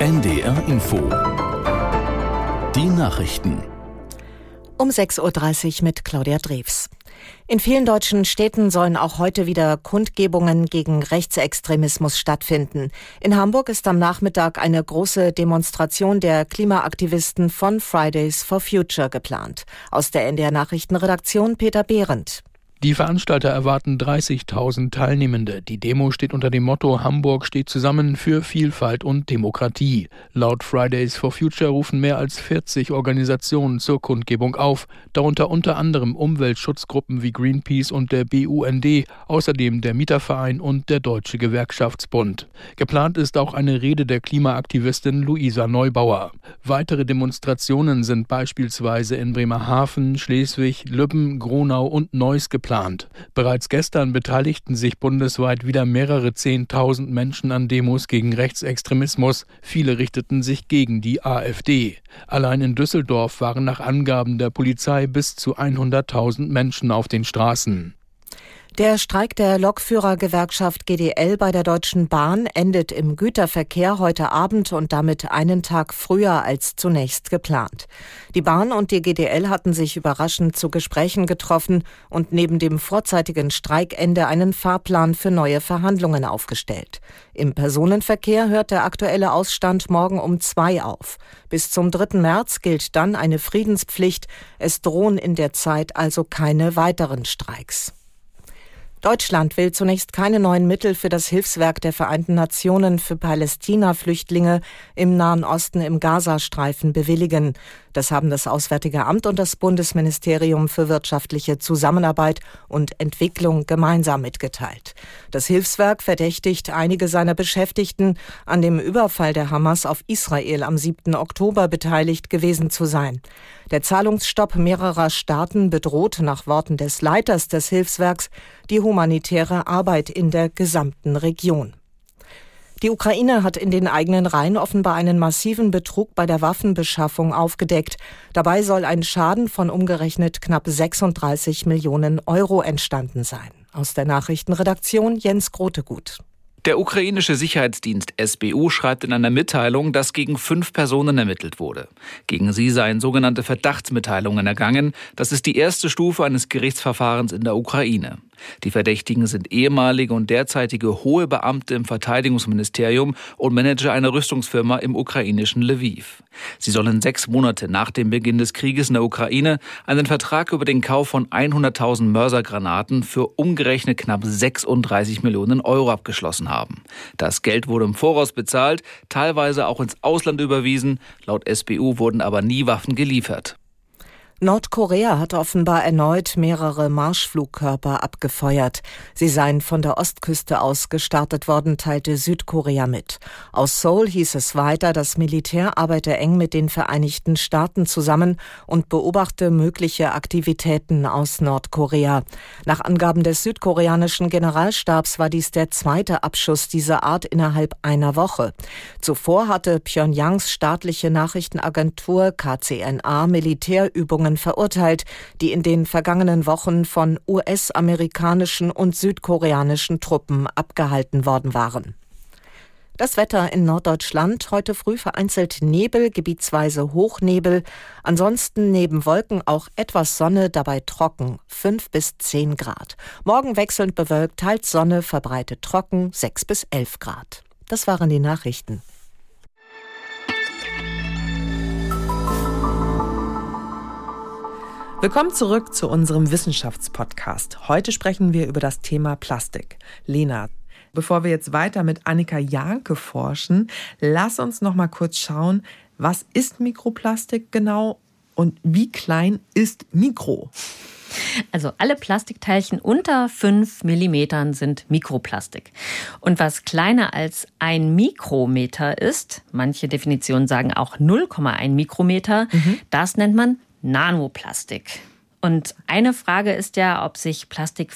NDR Info. Die Nachrichten. Um 6.30 Uhr mit Claudia Drews. In vielen deutschen Städten sollen auch heute wieder Kundgebungen gegen Rechtsextremismus stattfinden. In Hamburg ist am Nachmittag eine große Demonstration der Klimaaktivisten von Fridays for Future geplant. Aus der NDR Nachrichtenredaktion Peter Behrendt. Die Veranstalter erwarten 30.000 Teilnehmende. Die Demo steht unter dem Motto Hamburg steht zusammen für Vielfalt und Demokratie. Laut Fridays for Future rufen mehr als 40 Organisationen zur Kundgebung auf, darunter unter anderem Umweltschutzgruppen wie Greenpeace und der BUND, außerdem der Mieterverein und der Deutsche Gewerkschaftsbund. Geplant ist auch eine Rede der Klimaaktivistin Luisa Neubauer. Weitere Demonstrationen sind beispielsweise in Bremerhaven, Schleswig, Lübben, Gronau und Neuss geplant geplant. Bereits gestern beteiligten sich bundesweit wieder mehrere Zehntausend Menschen an Demos gegen Rechtsextremismus. Viele richteten sich gegen die AfD. Allein in Düsseldorf waren nach Angaben der Polizei bis zu 100.000 Menschen auf den Straßen. Der Streik der Lokführergewerkschaft GDL bei der Deutschen Bahn endet im Güterverkehr heute Abend und damit einen Tag früher als zunächst geplant. Die Bahn und die GDL hatten sich überraschend zu Gesprächen getroffen und neben dem vorzeitigen Streikende einen Fahrplan für neue Verhandlungen aufgestellt. Im Personenverkehr hört der aktuelle Ausstand morgen um zwei auf. Bis zum 3. März gilt dann eine Friedenspflicht. Es drohen in der Zeit also keine weiteren Streiks. Deutschland will zunächst keine neuen Mittel für das Hilfswerk der Vereinten Nationen für Palästina-Flüchtlinge im Nahen Osten im Gazastreifen bewilligen. Das haben das Auswärtige Amt und das Bundesministerium für wirtschaftliche Zusammenarbeit und Entwicklung gemeinsam mitgeteilt. Das Hilfswerk verdächtigt einige seiner Beschäftigten, an dem Überfall der Hamas auf Israel am 7. Oktober beteiligt gewesen zu sein. Der Zahlungsstopp mehrerer Staaten bedroht nach Worten des Leiters des Hilfswerks die humanitäre Arbeit in der gesamten Region. Die Ukraine hat in den eigenen Reihen offenbar einen massiven Betrug bei der Waffenbeschaffung aufgedeckt. Dabei soll ein Schaden von umgerechnet knapp 36 Millionen Euro entstanden sein. Aus der Nachrichtenredaktion Jens Grotegut. Der ukrainische Sicherheitsdienst SBU schreibt in einer Mitteilung, dass gegen fünf Personen ermittelt wurde. Gegen sie seien sogenannte Verdachtsmitteilungen ergangen. Das ist die erste Stufe eines Gerichtsverfahrens in der Ukraine. Die Verdächtigen sind ehemalige und derzeitige hohe Beamte im Verteidigungsministerium und Manager einer Rüstungsfirma im ukrainischen Lviv. Sie sollen sechs Monate nach dem Beginn des Krieges in der Ukraine einen Vertrag über den Kauf von 100.000 Mörsergranaten für umgerechnet knapp 36 Millionen Euro abgeschlossen haben. Das Geld wurde im Voraus bezahlt, teilweise auch ins Ausland überwiesen. Laut SBU wurden aber nie Waffen geliefert. Nordkorea hat offenbar erneut mehrere Marschflugkörper abgefeuert. Sie seien von der Ostküste aus gestartet worden, teilte Südkorea mit. Aus Seoul hieß es weiter, das Militär arbeite eng mit den Vereinigten Staaten zusammen und beobachte mögliche Aktivitäten aus Nordkorea. Nach Angaben des südkoreanischen Generalstabs war dies der zweite Abschuss dieser Art innerhalb einer Woche. Zuvor hatte Pyongyangs staatliche Nachrichtenagentur KCNA Militärübungen Maßnahmen verurteilt, die in den vergangenen Wochen von US-amerikanischen und südkoreanischen Truppen abgehalten worden waren. Das Wetter in Norddeutschland heute früh vereinzelt Nebel, gebietsweise Hochnebel, ansonsten neben Wolken auch etwas Sonne, dabei trocken, 5 bis 10 Grad. Morgen wechselnd bewölkt, teils Sonne, verbreitet trocken, 6 bis 11 Grad. Das waren die Nachrichten. Willkommen zurück zu unserem Wissenschaftspodcast. Heute sprechen wir über das Thema Plastik. Lena, bevor wir jetzt weiter mit Annika Janke forschen, lass uns noch mal kurz schauen, was ist Mikroplastik genau und wie klein ist Mikro? Also alle Plastikteilchen unter 5 mm sind Mikroplastik. Und was kleiner als ein Mikrometer ist, manche Definitionen sagen auch 0,1 Mikrometer, mhm. das nennt man Nanoplastik. Und eine Frage ist ja, ob sich Plastik